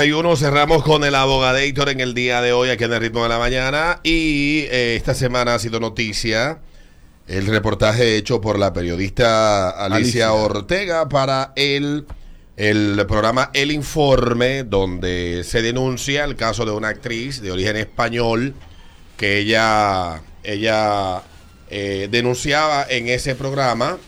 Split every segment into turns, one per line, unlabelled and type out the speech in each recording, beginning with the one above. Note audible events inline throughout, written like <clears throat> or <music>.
uno cerramos con el abogadator en el día de hoy aquí en el ritmo de la mañana y eh, esta semana ha sido noticia el reportaje hecho por la periodista Alicia,
Alicia.
Ortega para el, el programa El Informe donde se denuncia el caso de una actriz de origen español que ella, ella eh, denunciaba en ese programa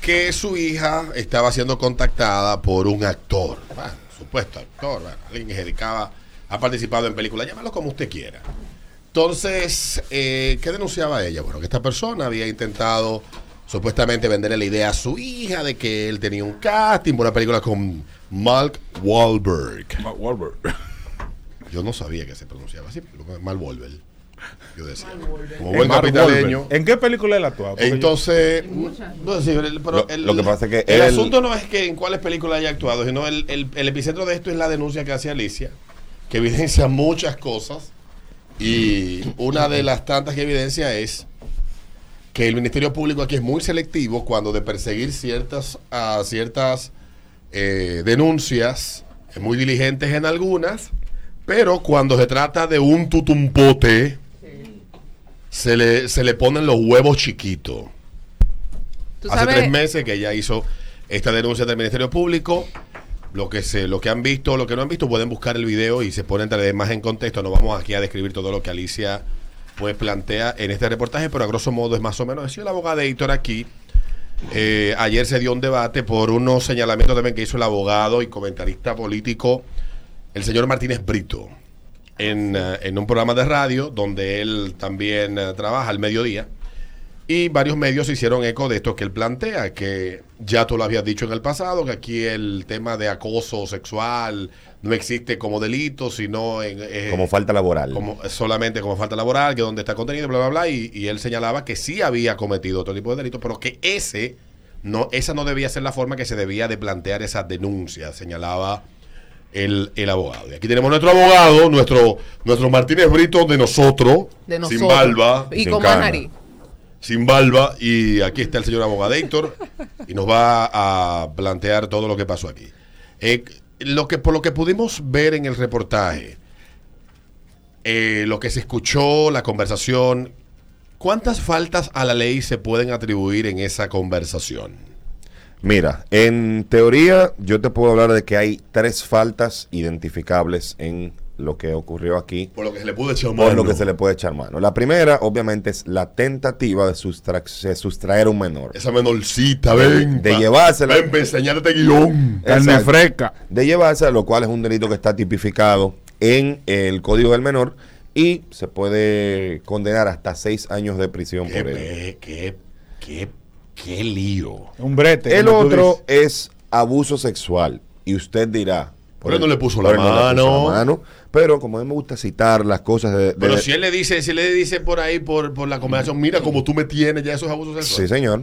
que su hija estaba siendo contactada por un actor, bueno, supuesto actor, bueno, alguien que se dedicaba, ha participado en películas, llámalo como usted quiera. Entonces, eh, ¿qué denunciaba ella? Bueno, que esta persona había intentado supuestamente venderle la idea a su hija de que él tenía un casting por una película con Mark Wahlberg.
Mark Wahlberg.
Yo no sabía que se pronunciaba así, Mark Wahlberg. Yo decía, como buen capitaleño.
¿En qué película él actuaba?
Entonces, no sé, pero el-
Lo-
el,
lo que pasa es que
el
él-
asunto no es que en cuáles películas haya actuado, sino el, el, el epicentro de esto es la denuncia que hace Alicia, que evidencia muchas cosas. Y una de las tantas que evidencia es que el Ministerio Público aquí es muy selectivo cuando de perseguir ciertas, a ciertas eh, denuncias, es muy diligentes en algunas, pero cuando se trata de un tutumpote, se le, se le ponen los huevos chiquitos. Hace
sabes,
tres meses que ella hizo esta denuncia del Ministerio Público. Lo que se, lo que han visto, lo que no han visto, pueden buscar el video y se ponen tal vez más en contexto. No vamos aquí a describir todo lo que Alicia pues plantea en este reportaje, pero a grosso modo es más o menos. Decía el abogado editor aquí. eh, ayer se dio un debate por unos señalamientos también que hizo el abogado y comentarista político, el señor Martínez Brito, en, eh, en un programa de radio donde él también eh, trabaja al mediodía. Y varios medios hicieron eco de esto que él plantea, que ya tú lo habías dicho en el pasado, que aquí el tema de acoso sexual no existe como delito, sino en, eh,
como falta laboral.
como solamente como falta laboral, que donde está contenido, bla, bla, bla. Y, y él señalaba que sí había cometido otro tipo de delito, pero que ese no, esa no debía ser la forma que se debía de plantear esa denuncia, señalaba el, el abogado. Y aquí tenemos nuestro abogado, nuestro, nuestro Martínez Brito de nosotros,
de nosotros.
sin barba
Y
sin
con
cana.
nariz.
sin barba y aquí está el señor abogado Héctor y nos va a plantear todo lo que pasó aquí. Eh, lo que por lo que pudimos ver en el reportaje, eh, lo que se escuchó, la conversación, ¿cuántas faltas a la ley se pueden atribuir en esa conversación?
Mira, en teoría yo te puedo hablar de que hay tres faltas identificables en lo que ocurrió aquí.
Por lo que se le pudo echar
Por lo que se le puede echar mano. La primera, obviamente, es la tentativa de, sustra- de sustraer a un menor.
Esa menorcita, ven.
De
pa-
llevársela.
Ven, enseñarte guion.
Carne fresca.
de llevarse, lo cual es un delito que está tipificado en el Código del Menor y se puede condenar hasta seis años de prisión
Qué,
por él.
pe- qué, qué, qué lío.
Un brete.
El otro es abuso sexual y usted dirá...
Pero él no le puso la
pero él no le puso
mano.
la mano, Pero como a mí me gusta citar las cosas de... de-
Pero si él le dice, si le dice por ahí, por, por la conversación, mira como tú me tienes, ya eso es abuso
Sí,
sexual.
señor.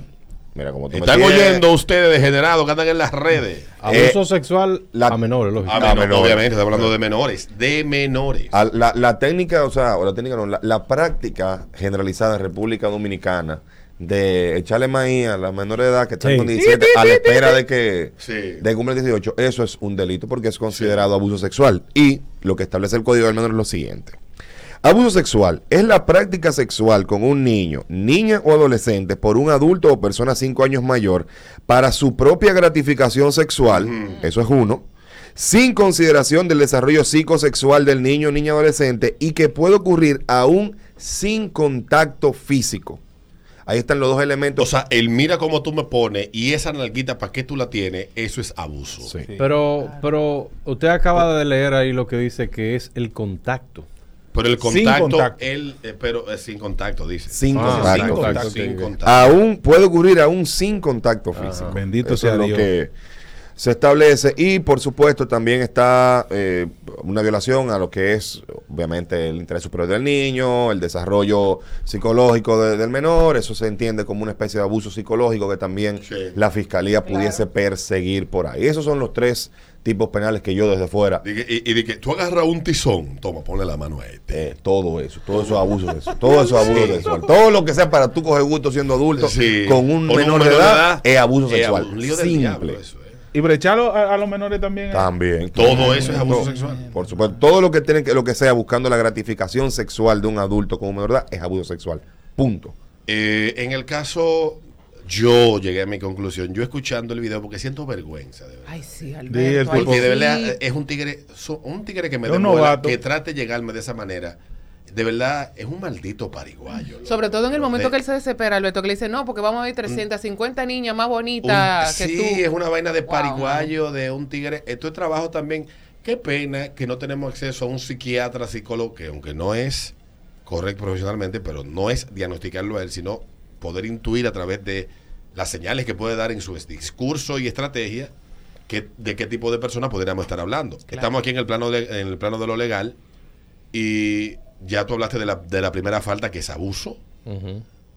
Mira como tú me
Están
tienes.
oyendo ustedes degenerados que andan en las redes.
Abuso
Eh,
sexual
la-
a menores, lógico.
Ah,
Ah,
menor,
menores.
obviamente, estamos hablando de menores. De menores.
A La, la técnica, o sea, o la técnica no, la, la práctica generalizada en República Dominicana de echarle maíz a las menores de edad que están
Sí.
con 17 a la espera de que
Sí.
de cumplir 18, eso es un delito porque es considerado abuso sexual. Y lo que establece el Código del Menor es lo siguiente. Abuso sexual es la práctica sexual con un niño, niña o adolescente por un adulto o persona 5 años mayor para su propia gratificación sexual, eso es uno, sin consideración del desarrollo psicosexual del niño o niña adolescente y que puede ocurrir aún sin contacto físico. Ahí están los dos
O
elementos.
sea, él mira cómo tú me pones y esa nalguita, ¿para qué tú la tienes? Eso es abuso.
Sí.
Pero, pero usted acaba de leer ahí lo que dice que es el contacto.
Pero el
Sin
contacto,
contacto.
él, eh, pero eh, sin contacto, dice.
Sin
Ah,
contacto.
Sin contacto.
contacto,
sin contacto.
Aún puede ocurrir aún sin contacto físico.
Bendito
Eso
sea
lo
Dios.
que se establece y por supuesto también está eh, una violación a lo que es obviamente el interés superior del niño, el desarrollo psicológico de- del menor, eso se entiende como una especie de abuso psicológico que también
Sí.
la fiscalía pudiese perseguir por ahí. Esos son los tres tipos penales que yo desde fuera
Y, y de que tú agarras un tizón, toma, ponle la mano a este.
eh, todo eso, todo eso es abuso sexual, todo eso es abuso sexual, todo lo que sea para tú coger gusto siendo adulto
Sí.
con un
Con
menor de edad es abuso
es
sexual,
abuso. Lío del diablo
simple.
eso.
Y brecharlo a, a los menores también. es-
También.
Todo eso es abuso sexual.
Por supuesto, todo lo que tiene que lo que sea buscando la gratificación sexual de un adulto con un menor de edad es abuso sexual. Punto.
Eh, en el caso, yo llegué a mi conclusión. Yo escuchando el video porque siento vergüenza, de verdad.
Ay, sí, Alberto.
Porque de verdad eh, es un tigre, un tigre que me demuela,
novato.
que trate de llegarme de esa manera. De verdad, es un maldito pariguayo. loco.
Sobre todo en el momento
De-
que él se desespera, Alberto, que le dice, no, porque vamos a ver 350 niñas más
un-
bonitas que
sí,
tú.
es una vaina de
Wow.
pariguayo, de un tigre. Esto es trabajo también. Qué pena que no tenemos acceso a un psiquiatra, psicólogo, que aunque no es correcto profesionalmente, pero no es diagnosticarlo a él, sino poder intuir a través de las señales que puede dar en su discurso y estrategia que, de qué tipo de persona podríamos estar hablando. Estamos aquí en el plano de, en el plano de lo legal y ya tú hablaste de la, de la primera falta que es abuso.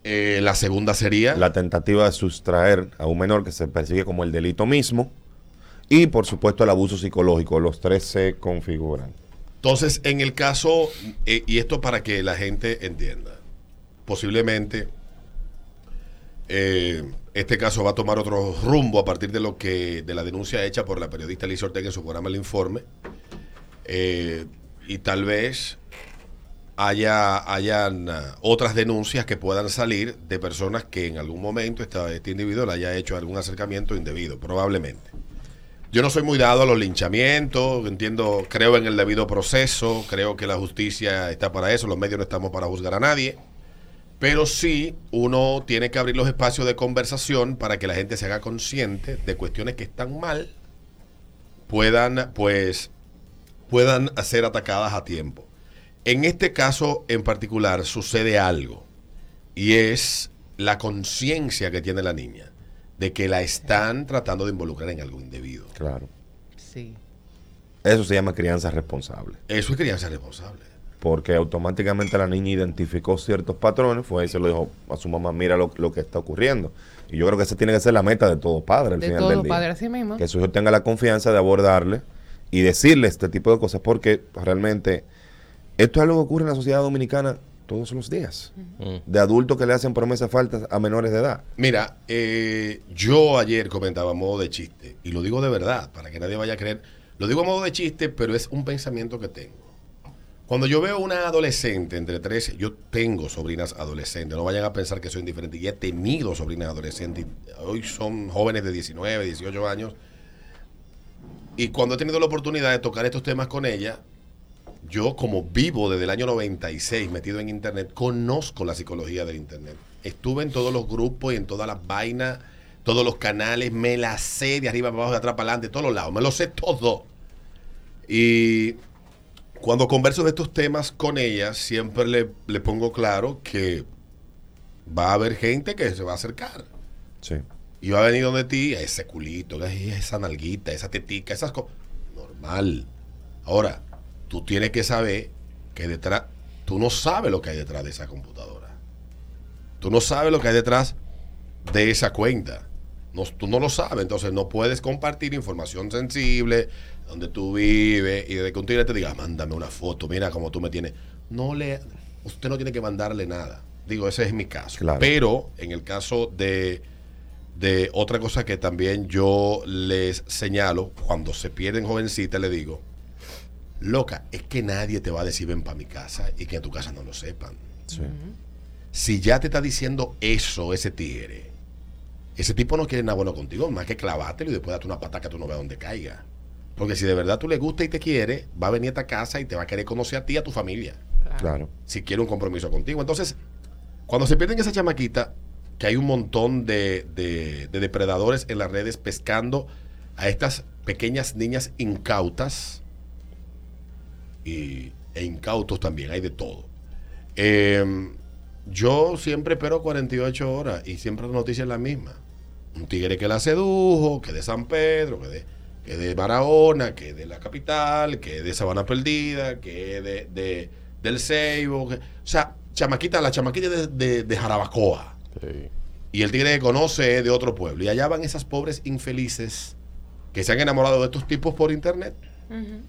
Eh, la segunda sería
La tentativa de sustraer a un menor que se persigue como el delito mismo. Y por supuesto el abuso psicológico. Los tres se configuran.
Entonces, en el caso, eh, y esto para que la gente entienda, posiblemente eh, este caso va a tomar otro rumbo a partir de lo que de la denuncia hecha por la periodista Liz Ortega en su programa El Informe, Eh, y tal vez haya hayan ah, otras denuncias que puedan salir de personas que en algún momento este individuo le haya hecho algún acercamiento indebido, probablemente. Yo no soy muy dado a los linchamientos, entiendo, creo en el debido proceso, creo que la justicia está para eso, los medios no estamos para juzgar a nadie, pero sí uno tiene que abrir los espacios de conversación para que la gente se haga consciente de cuestiones que están mal, puedan pues puedan ser atacadas a tiempo. En este caso en particular sucede algo y es la conciencia que tiene la niña de que la están tratando de involucrar en algo indebido.
Claro.
Sí.
Eso se llama crianza responsable.
Eso es crianza responsable.
Porque automáticamente la niña identificó ciertos patrones, fue y se lo dijo a su mamá, mira lo, lo que está ocurriendo. Y yo creo que esa tiene que ser la meta de todo padre al
De
final del
todo
día.
padre, así mismo.
Que su hijo tenga la confianza de abordarle y decirle este tipo de cosas, porque realmente esto es algo que ocurre en la sociedad dominicana todos los días. De adultos que le hacen promesas faltas a menores de edad.
Mira, eh, yo ayer comentaba a modo de chiste, y lo digo de verdad, para que nadie vaya a creer, lo digo a modo de chiste, pero es un pensamiento que tengo. Cuando yo veo una adolescente entre 13, yo tengo sobrinas adolescentes, no vayan a pensar que soy indiferente, y he tenido sobrinas adolescentes, hoy son jóvenes de 19, 18 años, y cuando he tenido la oportunidad de tocar estos temas con ella, yo como vivo desde el año 96 metido en internet, conozco la psicología del internet. Estuve en todos los grupos y en todas las vainas, todos los canales, me la sé de arriba para abajo, de atrás para adelante, de todos los lados, me lo sé todo. Y cuando converso de estos temas con ella, siempre le, le pongo claro que va a haber gente que se va a acercar.
Sí.
Y va a venir donde ti, ese culito, esa nalguita, esa tetica, esas cosas. Normal. Ahora, tú tienes que saber que detrás, tú no sabes lo que hay detrás de esa computadora. Tú no sabes lo que hay detrás de esa cuenta. No, tú no lo sabes, entonces no puedes compartir información sensible donde tú vives y desde que un tigre te diga, mándame una foto, mira cómo tú me tienes. No le, usted no tiene que mandarle nada. Digo, ese es mi caso.
Claro.
Pero en el caso de, de otra cosa que también yo les señalo, cuando se pierden jovencitas, le digo, loca, es que nadie te va a decir ven para mi casa y que en tu casa no lo sepan.
Sí.
Si ya te está diciendo eso ese tigre, ese tipo no quiere nada bueno contigo, más que clavártelo y después darte una pata que tú no veas dónde caiga. Porque si de verdad tú le gusta y te quiere, va a venir a esta casa y te va a querer conocer a ti y a tu familia
Claro.
si quiere un compromiso contigo. Entonces, cuando se pierden esa chamaquita, que hay un montón de, de- de depredadores en las redes pescando a estas pequeñas niñas incautas y, e incautos también, hay de todo. Eh, yo siempre espero 48 horas y siempre la noticia es la misma. Un tigre que la sedujo, que de San Pedro, que de, que de Barahona, que de la capital, que de Sabana Perdida, que de, de- del Ceibo. que- o sea, chamaquita, la chamaquita de, de- de Jarabacoa.
Sí.
Y el tigre que conoce es de otro pueblo. Y allá van esas pobres infelices que se han enamorado de estos tipos por internet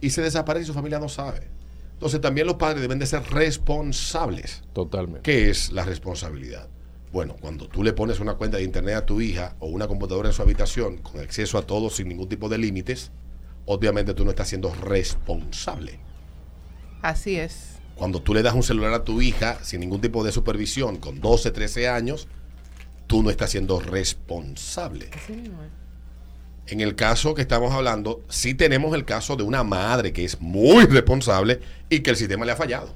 Y se desaparecen y su familia no sabe. Entonces también los padres deben de ser responsables.
Totalmente.
¿Qué es la responsabilidad? Bueno, cuando tú le pones una cuenta de internet a tu hija o una computadora en su habitación con acceso a todo sin ningún tipo de límites, obviamente tú no estás siendo responsable.
Así es.
Cuando tú le das un celular a tu hija sin ningún tipo de supervisión, con 12, 13 años, tú no estás siendo responsable.
Así mismo es.
En el caso que estamos hablando, sí tenemos el caso de una madre que es muy responsable y que el sistema le ha fallado.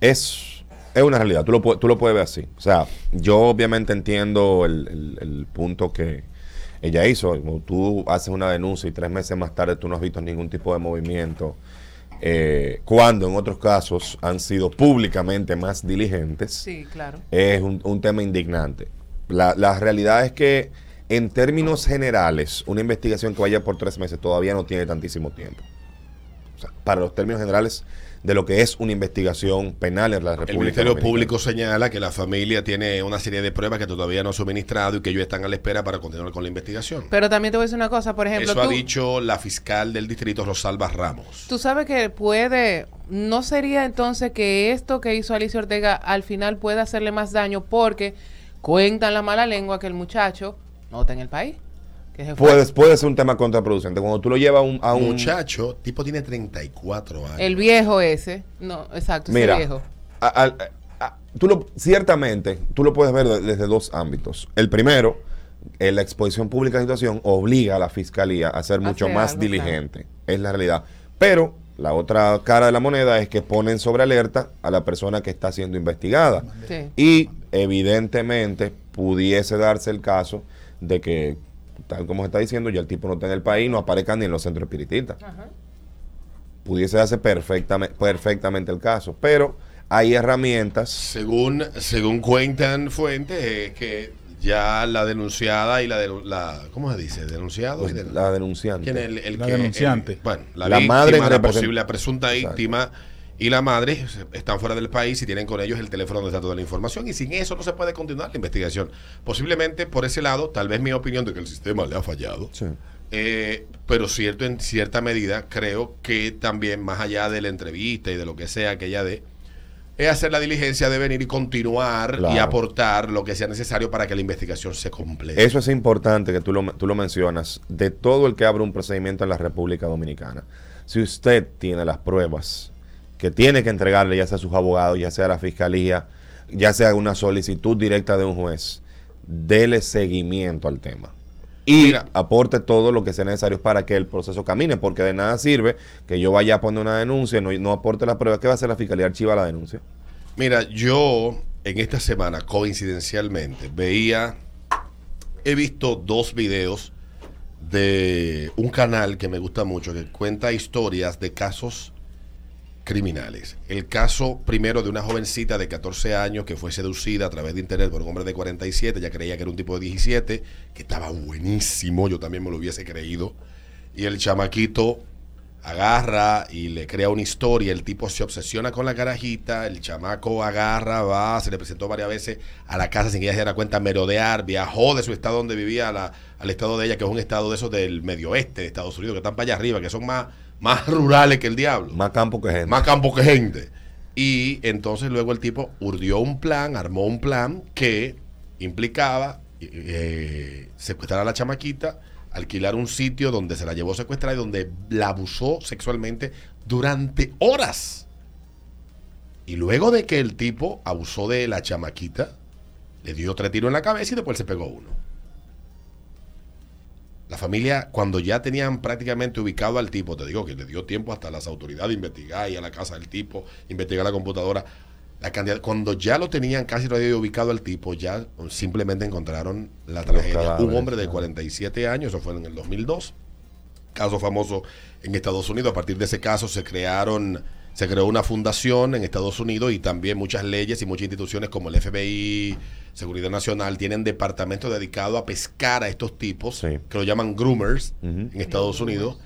Es, es una realidad, tú lo, tú lo puedes ver así. O sea, yo obviamente entiendo el, el- el punto que ella hizo. Como tú haces una denuncia y tres meses más tarde tú no has visto ningún tipo de movimiento. eh, cuando en otros casos han sido públicamente más diligentes.
Sí, claro.
es un, un tema indignante. La, la realidad es que en términos generales, una investigación que vaya por tres meses todavía no tiene tantísimo tiempo. O sea, para los términos generales de lo que es una investigación penal en la República
El Ministerio
Dominicana.
Público señala que la familia tiene una serie de pruebas que todavía no ha suministrado y que ellos están a la espera para continuar con la investigación.
Pero también te voy a decir una cosa, por ejemplo,
Eso ha dicho la fiscal del distrito, Rosalba Ramos.
tú sabes que puede, no sería entonces que esto que hizo Alicia Ortega al final puede hacerle más daño porque cuentan la mala lengua que el muchacho no está en el país. Que.
Puede, puede ser un tema contraproducente. Cuando tú lo llevas a un... A un
Muchacho, tipo tiene 34 años.
El viejo ese. No, exacto,
Mira,
ese viejo.
a- a- a- tú lo, ciertamente, tú lo puedes ver de- desde dos ámbitos. El primero, eh, la exposición pública de la situación obliga a la fiscalía a ser mucho más
algo,
diligente. Es la realidad. Pero la otra cara de la moneda es que ponen sobre alerta a la persona que está siendo investigada.
Sí.
Y evidentemente pudiese darse el caso de que, tal como se está diciendo, ya el tipo no está en el país, no aparezca ni en los centros espiritistas
Ajá.
pudiese darse perfectamente, perfectamente el caso. Pero hay herramientas.
Según, según cuentan fuentes, es que ya la denunciada y la, de, la ¿cómo se dice? Denunciado y
pues, la denunciante.
¿Quién es el, el
La
que-
denunciante.
el- bueno, la,
La
víctima,
madre
la posible la presunta
Exacto.
Y la madre están fuera del país y tienen con ellos el teléfono donde está toda la información y sin eso no se puede continuar la investigación. Posiblemente por ese lado, tal vez mi opinión de que el sistema le ha fallado,
Sí.
eh, pero cierto en cierta medida creo que también más allá de la entrevista y de lo que sea que ella dé, es hacer la diligencia de venir y continuar y aportar lo que sea necesario para que la investigación se complete.
Eso es importante que tú lo, tú lo mencionas. De todo el que abre un procedimiento en la República Dominicana, si usted tiene las pruebas que tiene que entregarle, ya sea a sus abogados, ya sea a la fiscalía, ya sea una solicitud directa de un juez, dele seguimiento al tema. Y
Mira.
aporte todo lo que sea necesario para que el proceso camine, porque de nada sirve que yo vaya a poner una denuncia y no, no aporte la prueba. ¿Qué va a hacer la fiscalía? Archiva la denuncia.
Mira, yo en esta semana, coincidencialmente, veía, he visto dos videos de un canal que me gusta mucho, que cuenta historias de casos criminales. El caso primero de una jovencita de 14 años que fue seducida a través de internet por un hombre de 47, ya creía que era un tipo de 17, que estaba buenísimo, yo también me lo hubiese creído, y el chamaquito agarra y le crea una historia, el tipo se obsesiona con la carajita, el chamaco agarra, va, se le presentó varias veces a la casa sin que ella se diera cuenta, merodear, viajó de su estado donde vivía al estado de ella, que es un estado de esos del medio oeste de Estados Unidos, que están para allá arriba, que son más, más rurales que el diablo.
Más campo que gente.
Más campo que gente. Y entonces luego el tipo urdió un plan, armó un plan que implicaba eh, secuestrar a la chamaquita, alquilar un sitio donde se la llevó secuestrada y donde la abusó sexualmente durante horas. Y luego de que el tipo abusó de la chamaquita, le dio tres tiros en la cabeza y después se pegó uno. La familia, cuando ya tenían prácticamente ubicado al tipo, te digo que le dio tiempo hasta las autoridades de investigar y a la casa del tipo, investigar la computadora. La cantidad, cuando ya lo tenían casi lo había ubicado al tipo, ya simplemente encontraron la tragedia. Un hombre de
ah.
47 años, eso fue en el 2002, caso famoso en Estados Unidos. A partir de ese caso se crearon, se creó una fundación en Estados Unidos y también muchas leyes y muchas instituciones como el FBI, Seguridad Nacional, tienen departamentos dedicados a pescar a estos tipos,
Sí.
que lo llaman groomers en Estados Unidos,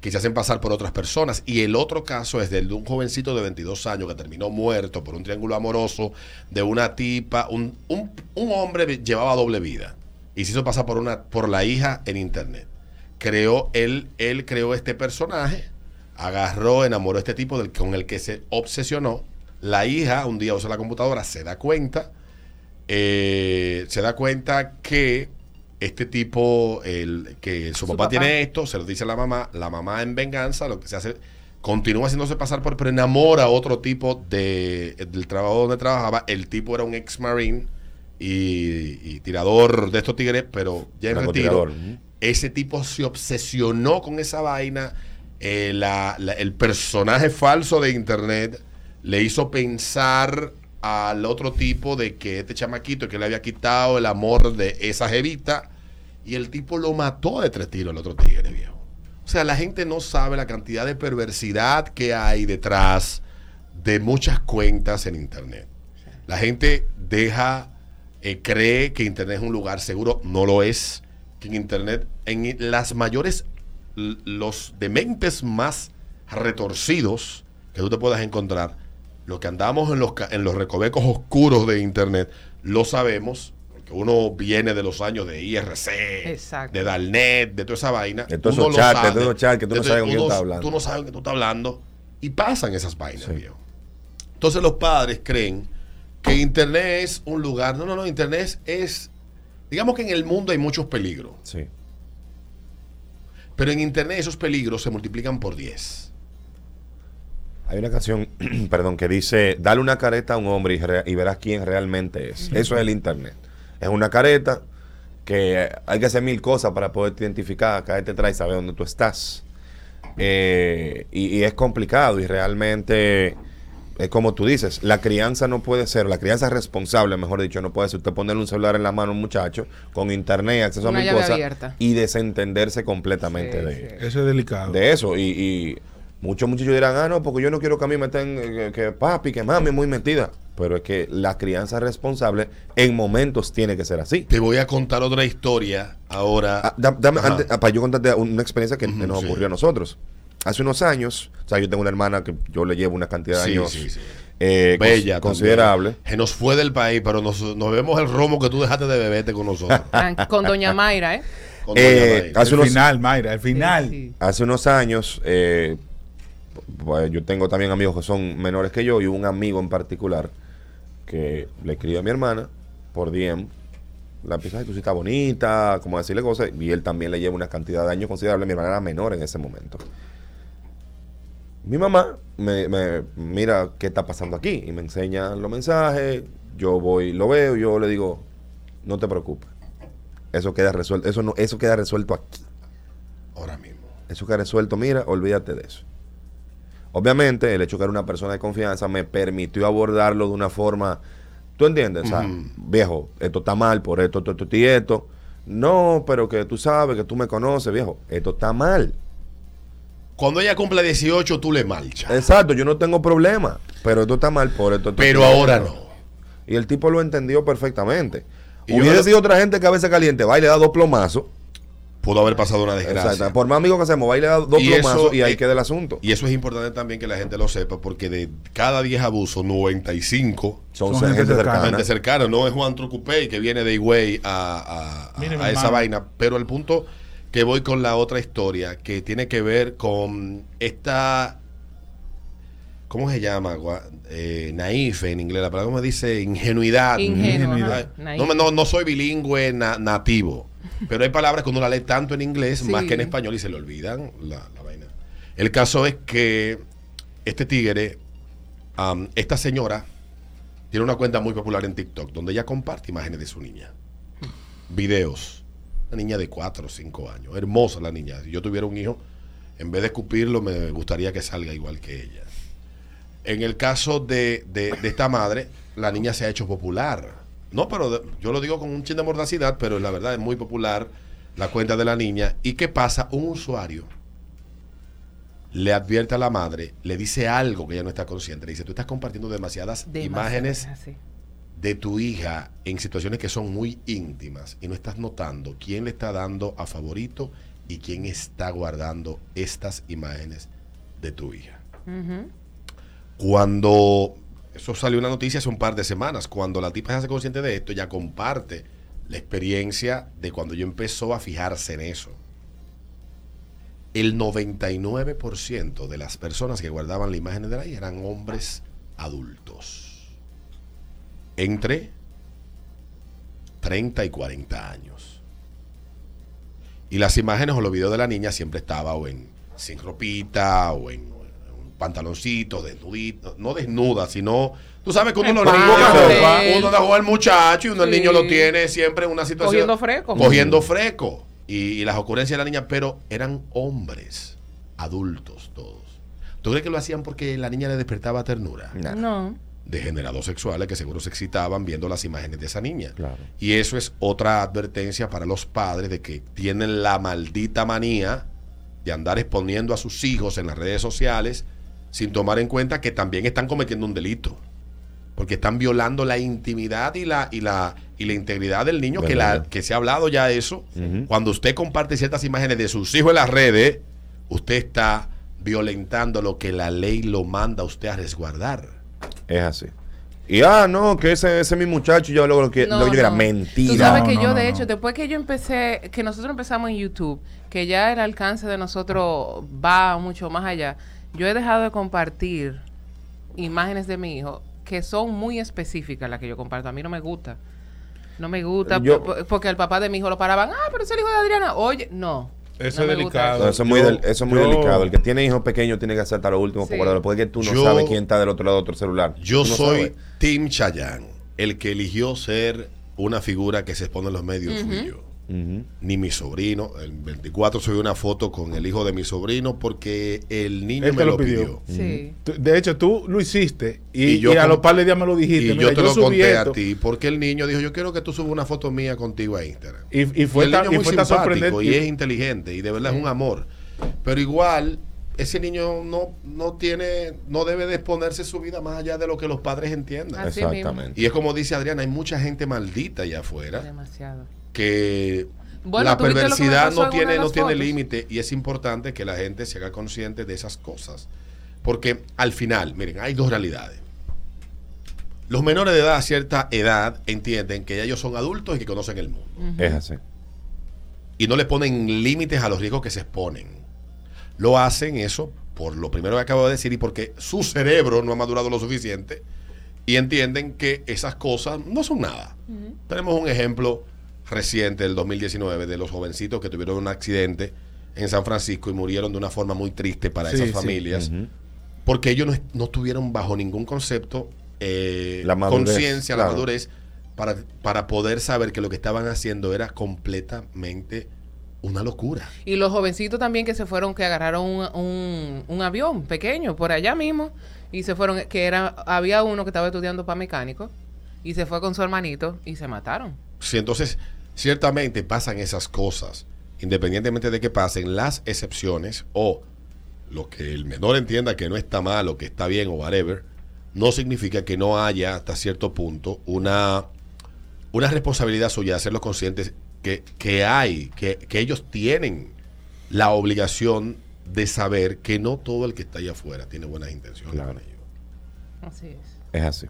que se hacen pasar por otras personas. Y el otro caso es del de un jovencito de 22 años que terminó muerto por un triángulo amoroso de una tipa, un, un, un hombre llevaba doble vida y se hizo pasar por, una, por la hija en internet creó él, él creó este personaje, agarró, enamoró a este tipo del, con el que se obsesionó, La hija un día usa la computadora, se da cuenta, eh, se da cuenta que este tipo, el, que su,
Su
papá,
papá.
tiene esto, se lo dice a la mamá, la mamá en venganza, lo que se hace, continúa haciéndose pasar por, pero enamora a otro tipo de, del trabajo donde trabajaba. El tipo era un ex marine y, y tirador de estos tigres, pero ya en retiro. Ese tipo se obsesionó con esa vaina. Eh, el personaje falso de internet le hizo pensar al otro tipo de que este chamaquito que le había quitado el amor de esa jevita y el tipo lo mató de tres tiros al otro tigre, viejo. O sea, la gente no sabe la cantidad de perversidad que hay detrás de muchas cuentas en internet. La gente deja, eh, cree que internet es un lugar seguro, no lo es. Que en internet, en las mayores, los dementes más retorcidos que tú te puedas encontrar, lo que andamos en los, en los recovecos oscuros de internet, lo sabemos, porque uno viene de los años de IRC,
Exacto.
de Darknet, de toda esa vaina.
De todos
Uno
esos
lo
chats, de
sabe.
todos esos chats que tú no sabes con quién estás hablando.
Tú no sabes con quién tú estás hablando. Y pasan esas vainas,
Sí.
viejo. Entonces los padres creen que Internet es un lugar. No, no, no. Internet es, es- Digamos que en el mundo hay muchos peligros.
Sí.
Pero en Internet esos peligros se multiplican por 10.
Hay una canción, <clears throat> perdón, que dice, dale una careta a un hombre y, verás quién realmente es. Eso es el Internet. Es una careta que hay que hacer mil cosas para poder identificar, caerte atrás y saber dónde tú estás. Eh, y, y es complicado y realmente, es como tú dices, la crianza no puede ser, la crianza responsable, mejor dicho, no puede ser usted ponerle un celular en la mano a un muchacho con internet, acceso
Una
a mil cosas
abierta.
y desentenderse completamente
Sí,
de,
sí.
Eso es delicado.
de eso. Y, y muchos muchachos dirán, ah, no, porque yo no quiero que a mí me estén, eh, que, que papi, que mami, muy metida. Pero es que la crianza responsable en momentos tiene que ser así.
Te voy a contar otra historia ahora.
Ah, da- dame, antes, ah, para yo contarte una experiencia que nos
sí.
ocurrió a nosotros. Hace unos años, o sea, yo tengo una hermana que yo le llevo una cantidad de
Sí,
años
sí, sí.
eh, cons-
Bella.
considerable.
también. Que nos fue del país, pero nos, nos vemos el romo que tú dejaste de beberte con nosotros.
Tran- <laughs> Con Doña Mayra, ¿eh?
Con
Eh,
Doña Mayra.
hace
el
unos-
final, Mayra, el final.
Sí, sí.
Hace unos años, eh, pues, yo tengo también amigos que son menores que yo y un amigo en particular que le escribió a mi hermana por DM. La empieza, ay, tú sí estás bonita, como decirle cosas. Y él también le lleva una cantidad de años considerable. Mi hermana era menor en ese momento. Mi mamá me, me mira qué está pasando aquí y me enseña los mensajes. Yo voy, lo veo, yo le digo, no te preocupes. Eso queda resuelto, eso no, eso queda resuelto aquí.
Ahora mismo.
Eso que ha resuelto, mira, olvídate de eso. Obviamente, el hecho que era una persona de confianza me permitió abordarlo de una forma, ¿tú entiendes? O sea, viejo, esto está mal por esto, esto, esto y esto. No, pero que tú sabes, que tú me conoces, viejo, esto está mal.
Cuando ella cumpla 18, tú le marchas.
Exacto, yo no tengo problema, pero esto está mal por esto. esto,
Pero ahora no.
Y el tipo lo entendió perfectamente.
Y lo-
sido otra gente cabeza caliente, va y le da dos plomazos.
Pudo haber pasado una desgracia.
Exacto. Por más amigos que hacemos, va y le da dos
Y
plomazos
eso,
y ahí
eh,
queda el asunto.
Y eso es importante también que la gente lo sepa, porque de cada 10 abusos, 95
Son,
son
gente,
gente
cercana.
gente cercana. No es Juan Trucupey que viene de Higüey a, a- a-
Mire, mi
a esa vaina. Pero el punto que voy con la otra historia, que tiene que ver con esta... ¿Cómo se llama? Eh, naif en inglés. La palabra como dice ingenuidad.
Ingenuo,
Ingenuidad.
No, no, no soy bilingüe na- nativo. Pero hay palabras que uno la lee tanto en inglés
Sí.
más que en español y se le olvidan la, la vaina. El caso es que este tigre, esta señora, tiene una cuenta muy popular en TikTok donde ella comparte imágenes de su niña. Videos. Una niña de 4 o 5 años. Hermosa la niña. Si yo tuviera un hijo, en vez de escupirlo, me gustaría que salga igual que ella. En el caso de, de- de esta madre, la niña se ha hecho popular. No, pero de- yo lo digo con un chin de mordacidad, pero la verdad es muy popular la cuenta de la niña. ¿Y qué pasa? Un usuario le advierte a la madre, le dice algo que ella no está consciente. Le dice, tú estás compartiendo demasiadas imágenes
así.
De tu hija en situaciones que son muy íntimas y no estás notando quién le está dando a favorito y quién está guardando estas imágenes de tu hija. Cuando eso salió una noticia hace un par de semanas, cuando la tipa se hace consciente de esto, ya comparte la experiencia de cuando yo empezó a fijarse en eso. El 99% de las personas que guardaban la imagen de la hija eran hombres adultos. Entre 30 y 40 años. Y las imágenes o los videos de la niña siempre estaba o en sin ropita o en, un pantaloncito, desnudito, no desnuda, sino tú sabes que uno
En sí.
uno dejó al muchacho y uno el
Sí.
niño lo tiene siempre en una situación
Cogiendo fresco.
cogiendo fresco y, y las ocurrencias de la niña, pero eran hombres, adultos todos. ¿Tú crees que lo hacían porque la niña le despertaba ternura?
Nah.
No.
Degenerados sexuales que seguro se excitaban viendo las imágenes de esa niña.
Claro.
Y eso es otra advertencia para los padres de que tienen la maldita manía de andar exponiendo a sus hijos en las redes sociales sin tomar en cuenta que también están cometiendo un delito. Porque están violando la intimidad y la, y la, y la integridad del niño, que, la, que se ha hablado ya de eso. Cuando usted comparte ciertas imágenes de sus hijos en las redes, usted está violentando lo que la ley lo manda a usted a resguardar.
Es así. Y ah, no, que ese, ese es mi muchacho, yo luego lo que
No,
lo que yo era
no.
mentira.
Tú sabes
No,
que
no,
yo,
no,
de
no.
hecho, después que yo empecé, que nosotros empezamos en YouTube, que ya el alcance de nosotros va mucho más allá, yo he dejado de compartir imágenes de mi hijo que son muy específicas las que yo comparto. A mí no me gusta. No me gusta
Yo-
po- porque el papá de mi hijo lo paraban. Ah, pero es el hijo de Adriana. Oye, no.
Eso
no
es delicado.
No, eso es muy,
Yo-
del- eso es muy
yo-
delicado. El que tiene hijos pequeños tiene que hacer hasta lo último
Sí.
por guardarlo, porque tú no
Yo-
sabes quién está del otro lado de otro celular.
Yo
no
soy
sabes.
Tim Chayanne, el que eligió ser una figura que se expone en los medios fui yo. Ni mi sobrino. El 24 subí una foto con el hijo de mi sobrino porque el niño me lo
lo
pidió.
pidió.
Sí.
Tú- De hecho, tú lo hiciste y,
Y yo
y a los par de días me lo dijiste.
Y
Mira,
yo te lo
subí
conté
esto.
a ti porque el niño dijo, yo quiero que tú subas una foto mía contigo a Instagram.
Y, y fue
Y el
tan,
niño
y
muy
fue tan
simpático
sorprendente.
y es inteligente y de verdad es un amor. Pero igual, ese niño no, no tiene, no debe de exponerse su vida más allá de lo que los padres entiendan.
Así.
Exactamente.
Y es como dice Adriana, hay mucha gente maldita allá afuera
Demasiado.
Que
Bueno,
la
¿tú viste lo que me
perversidad no tiene, no tiene límite y es importante que la gente se haga consciente de esas cosas. Porque al final, miren, hay dos realidades. Los menores de edad a cierta edad entienden que ya ellos son adultos y que conocen el mundo.
Es así.
Y no le ponen límites a los riesgos que se exponen. Lo hacen eso por lo primero que acabo de decir y porque su cerebro no ha madurado lo suficiente y entienden que esas cosas no son nada. Tenemos un ejemplo reciente del 2019 de los jovencitos que tuvieron un accidente en San Francisco y murieron de una forma muy triste para
Sí,
esas
sí.
familias porque ellos no, no tuvieron bajo ningún concepto eh,
La madurez,
conciencia, la
claro.
madurez para, para poder saber que lo que estaban haciendo era completamente una locura.
Y los jovencitos también que se fueron, que agarraron un, un- un avión pequeño por allá mismo y se fueron, que era, había uno que estaba estudiando para mecánico y se fue con su hermanito y se mataron.
Sí, entonces, ciertamente pasan esas cosas, independientemente de que pasen las excepciones o lo que el menor entienda que no está mal o que está bien o whatever, no significa que no haya hasta cierto punto una, una responsabilidad suya de hacerlos conscientes que, que hay, que, que ellos tienen la obligación de saber que no todo el que está allá afuera tiene buenas intenciones
Claro.
con ellos.
Así es.
Es así.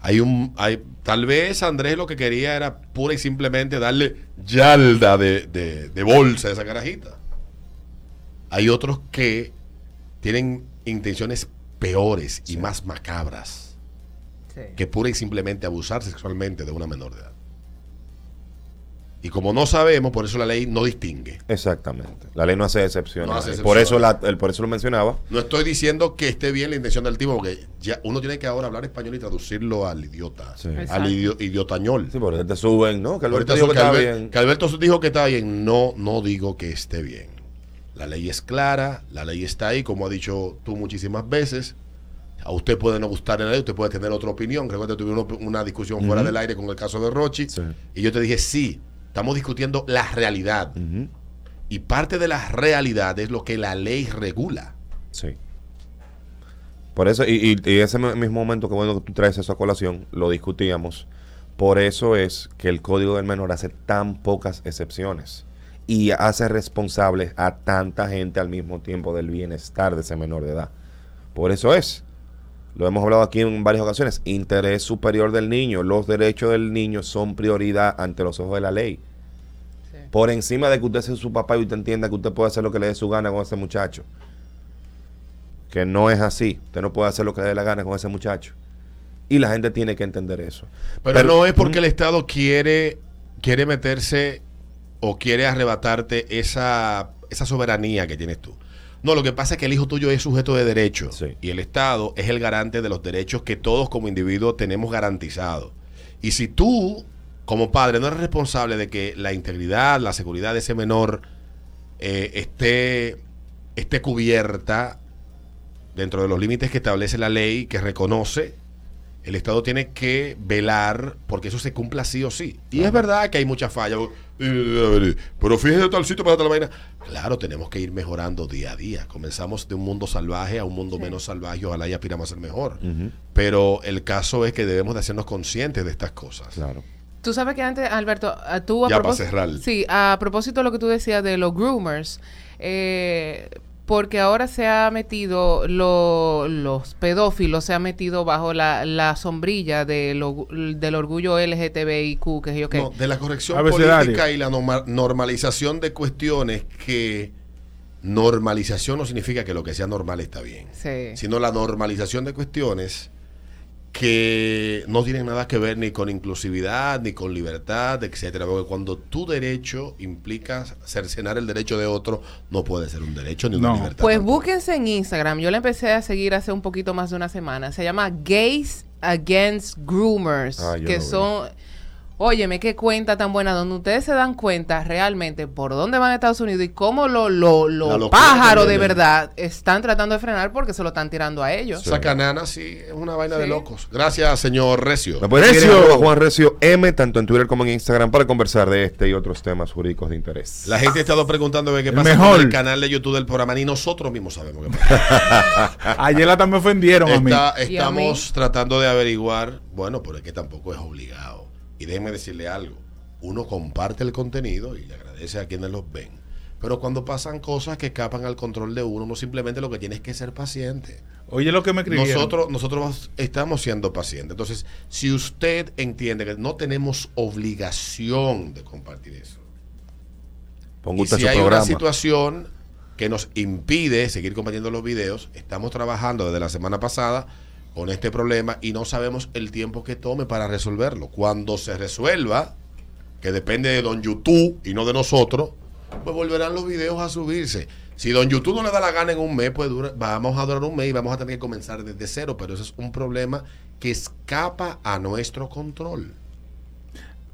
Hay un, hay, tal vez Andrés lo que quería era pura y simplemente darle yalda de, de, de bolsa a esa carajita. Hay otros que tienen intenciones peores y más macabras
Sí.
que pura y simplemente abusar sexualmente de una menor de edad. Y como no sabemos, por eso la ley no distingue.
Exactamente. La ley no hace excepciones.
No hace
Por eso la, el, por eso lo mencionaba.
No estoy diciendo que esté bien la intención del tipo, porque ya uno tiene que ahora hablar español y traducirlo al idiota,
Sí.
al idiotañol.
Sí, porque te suben, ¿no? Que Alberto
Ahorita
dijo que
que, Albert-
bien.
que Alberto dijo que está bien. No, no digo que esté bien. La ley es clara, la ley está ahí, como ha dicho tú muchísimas veces. A usted puede no gustarle la ley, usted puede tener otra opinión. Recuerda que tuvimos una, discusión fuera del aire con el caso de Rochi.
Sí.
Y yo te dije, sí, estamos discutiendo la realidad. Y parte de la realidad es lo que la ley regula.
Sí. Por eso, y, y- y ese mi- mismo momento que bueno que tú traes eso a colación, lo discutíamos. Por eso es que el Código del Menor hace tan pocas excepciones y hace responsable a tanta gente al mismo tiempo del bienestar de ese menor de edad. Por eso es. Lo hemos hablado aquí en varias ocasiones. Interés superior del niño. Los derechos del niño son prioridad ante los ojos de la ley.
Sí.
Por encima de que usted sea su papá y usted entienda que usted puede hacer lo que le dé su gana con ese muchacho. que no es así. Usted no puede hacer lo que le dé la gana con ese muchacho. Y la gente tiene que entender eso.
Pero, no es porque el Estado quiere, quiere meterse o quiere arrebatarte esa, esa soberanía que tienes tú. No, lo que pasa es que el hijo tuyo es sujeto de derecho
Sí.
y el Estado es el garante de los derechos que todos como individuos tenemos garantizados. Y si tú, como padre, no eres responsable de que la integridad, la seguridad de ese menor eh, esté, esté cubierta dentro de los límites que establece la ley, que reconoce, el Estado tiene que velar porque eso se cumpla sí o sí. Y es verdad que hay muchas fallas. Pero fíjese tal sitio para tal vaina. Claro, tenemos que ir mejorando día a día. Comenzamos de un mundo salvaje a un mundo menos salvaje. Ojalá y aspiramos a ser mejor. Pero el caso es que debemos de hacernos conscientes de estas cosas.
Claro.
Tú sabes que antes, Alberto, a- tú a
Ya, para
propós-
cerrar.
Sí, a propósito de lo que tú decías de los groomers, eh, porque ahora se ha metido, lo- los pedófilos se han metido bajo la, la sombrilla de lo- del orgullo LGTBIQ, que es yo qué.
No, de la corrección política y la norma- normalización de cuestiones que normalización no significa que lo que sea normal está bien.
Sí.
sino la normalización de cuestiones que no tienen nada que ver ni con inclusividad, ni con libertad, etcétera. Porque cuando tu derecho implica cercenar el derecho de otro, no puede ser un derecho ni una
No.
libertad.
Pues
tampoco.
búsquense en Instagram. Yo la empecé a seguir hace un poquito más de una semana. Se llama Gays Against Groomers.
Ah, yo
que
vi.
Óyeme, qué cuenta tan buena, donde ustedes se dan cuenta realmente por dónde van a Estados Unidos y cómo los lo, lo pájaros de
¿eh?
verdad están tratando de frenar porque se lo están tirando a ellos.
Esa canana sí es una vaina de
Sí.
locos. Gracias, señor Recio.
Me
Recio.
Juan Recio M, tanto en Twitter como en Instagram, para conversar de este y otros temas jurídicos de interés.
La gente ha estado preguntando qué pasa
mejor.
con el canal de YouTube del programa, ni nosotros mismos sabemos qué pasa. <laughs>
Ayer la también ofendieron a mí.
Está-
¿Y a mí?
estamos tratando de averiguar, bueno, pero es que tampoco es obligado. Y déjenme decirle algo, uno comparte el contenido y le agradece a quienes los ven. Pero cuando pasan cosas que escapan al control de uno, uno simplemente lo que tiene es que ser paciente.
Oye lo que me escribieron.
Nosotros, nosotros estamos siendo pacientes. Entonces, si usted entiende que no tenemos obligación de compartir eso,
Ponga
y
usted
si
su
hay
programa.
una situación que nos impide seguir compartiendo los videos, estamos trabajando desde la semana pasada con este problema y no sabemos el tiempo que tome para resolverlo. Cuando se resuelva, que depende de don YouTube y no de nosotros, pues volverán los videos a subirse. Si don YouTube no le da la gana en un mes, pues dura- vamos a durar un mes y vamos a tener que comenzar desde cero, pero ese es un problema que escapa a nuestro control.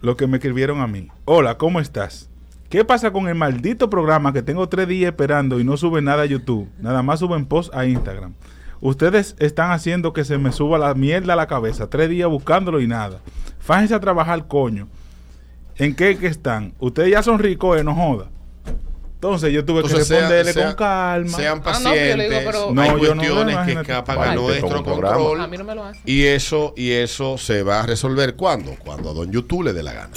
Lo que me escribieron a mí. Hola, ¿cómo estás? ¿Qué pasa con el maldito programa que tengo tres días esperando y no sube nada a YouTube? Nada más suben post a Instagram. Ustedes están haciendo que se me suba la mierda a la cabeza. Tres días buscándolo y nada. Fájense a trabajar, coño. ¿En qué que están? Ustedes ya son ricos, eh, no joda. Entonces yo tuve
Entonces,
que responderle
sea-
con calma.
Sean
Ah, no, pero yo le digo,
pacientes.
pero-
No,
hay
yo no,
cuestiones que escapan a nuestro control.
A mí no me lo hacen.
Y eso, y eso se va a resolver cuando, cuando a don YouTube le dé la gana.